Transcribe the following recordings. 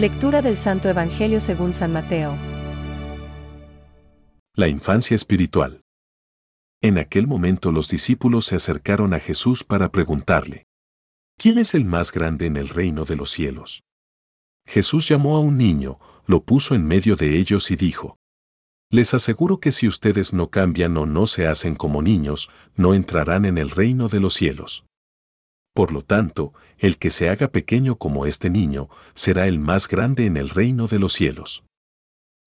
Lectura del Santo Evangelio según San Mateo. La infancia espiritual. En aquel momento los discípulos se acercaron a Jesús para preguntarle, ¿quién es el más grande en el reino de los cielos? Jesús llamó a un niño, lo puso en medio de ellos y dijo, Les aseguro que si ustedes no cambian o no se hacen como niños, no entrarán en el reino de los cielos. Por lo tanto, el que se haga pequeño como este niño, será el más grande en el reino de los cielos.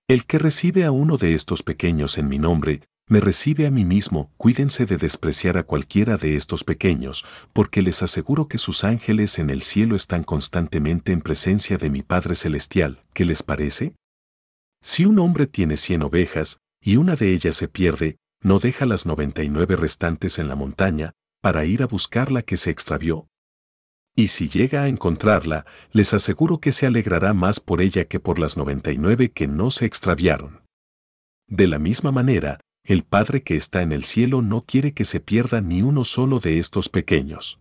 El que recibe a uno de estos pequeños en mi nombre, me recibe a mí mismo, cuídense de despreciar a cualquiera de estos pequeños, porque les aseguro que sus ángeles en el cielo están constantemente en presencia de mi Padre Celestial. ¿Qué les parece? Si un hombre tiene cien ovejas, y una de ellas se pierde, no deja las noventa y nueve restantes en la montaña, para ir a buscar la que se extravió. Y si llega a encontrarla, les aseguro que se alegrará más por ella que por las noventa y nueve que no se extraviaron. De la misma manera, el Padre que está en el cielo no quiere que se pierda ni uno solo de estos pequeños.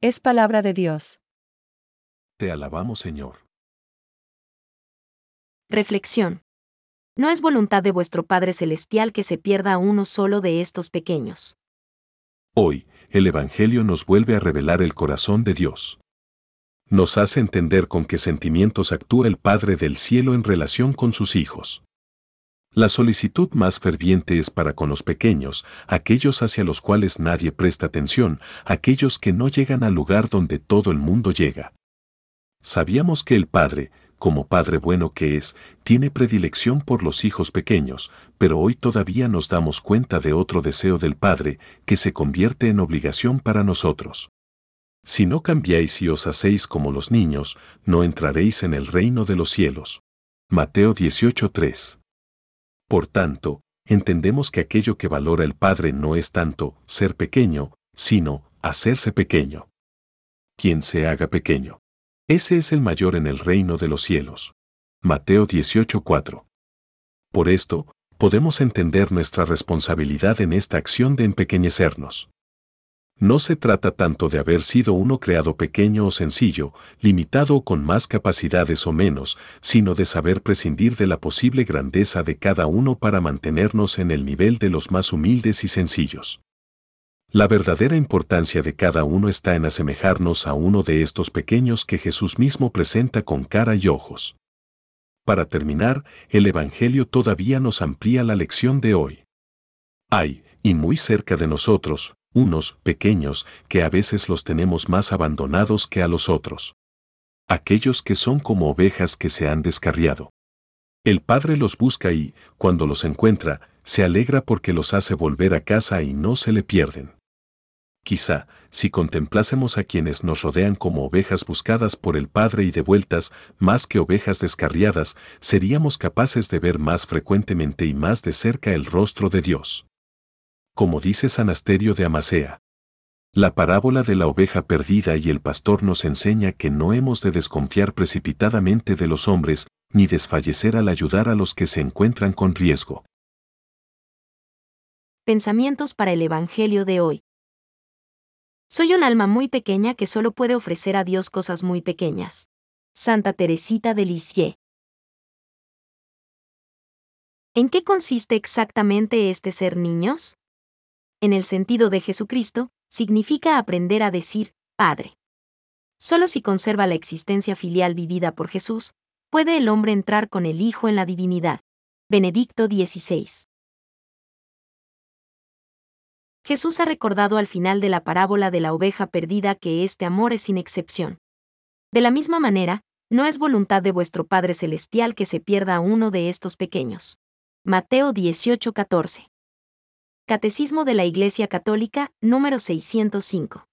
Es palabra de Dios. Te alabamos, Señor. Reflexión. No es voluntad de vuestro Padre Celestial que se pierda uno solo de estos pequeños. Hoy, el Evangelio nos vuelve a revelar el corazón de Dios. Nos hace entender con qué sentimientos actúa el Padre del Cielo en relación con sus hijos. La solicitud más ferviente es para con los pequeños, aquellos hacia los cuales nadie presta atención, aquellos que no llegan al lugar donde todo el mundo llega. Sabíamos que el Padre, como Padre bueno que es, tiene predilección por los hijos pequeños, pero hoy todavía nos damos cuenta de otro deseo del Padre que se convierte en obligación para nosotros. Si no cambiáis y os hacéis como los niños, no entraréis en el reino de los cielos. Mateo 18:3 por tanto, entendemos que aquello que valora el Padre no es tanto ser pequeño, sino hacerse pequeño. Quien se haga pequeño. Ese es el mayor en el reino de los cielos. Mateo 18:4. Por esto, podemos entender nuestra responsabilidad en esta acción de empequeñecernos. No se trata tanto de haber sido uno creado pequeño o sencillo, limitado o con más capacidades o menos, sino de saber prescindir de la posible grandeza de cada uno para mantenernos en el nivel de los más humildes y sencillos. La verdadera importancia de cada uno está en asemejarnos a uno de estos pequeños que Jesús mismo presenta con cara y ojos. Para terminar, el Evangelio todavía nos amplía la lección de hoy. Hay, y muy cerca de nosotros, unos pequeños que a veces los tenemos más abandonados que a los otros. Aquellos que son como ovejas que se han descarriado. El Padre los busca y, cuando los encuentra, se alegra porque los hace volver a casa y no se le pierden. Quizá, si contemplásemos a quienes nos rodean como ovejas buscadas por el Padre y devueltas, más que ovejas descarriadas, seríamos capaces de ver más frecuentemente y más de cerca el rostro de Dios como dice San Asterio de Amasea. La parábola de la oveja perdida y el pastor nos enseña que no hemos de desconfiar precipitadamente de los hombres, ni desfallecer al ayudar a los que se encuentran con riesgo. Pensamientos para el Evangelio de hoy. Soy un alma muy pequeña que solo puede ofrecer a Dios cosas muy pequeñas. Santa Teresita de Lisieux. ¿En qué consiste exactamente este ser niños? en el sentido de Jesucristo, significa aprender a decir, Padre. Solo si conserva la existencia filial vivida por Jesús, puede el hombre entrar con el Hijo en la divinidad. Benedicto XVI. Jesús ha recordado al final de la parábola de la oveja perdida que este amor es sin excepción. De la misma manera, no es voluntad de vuestro Padre Celestial que se pierda uno de estos pequeños. Mateo 18:14. Catecismo de la Iglesia Católica, número 605.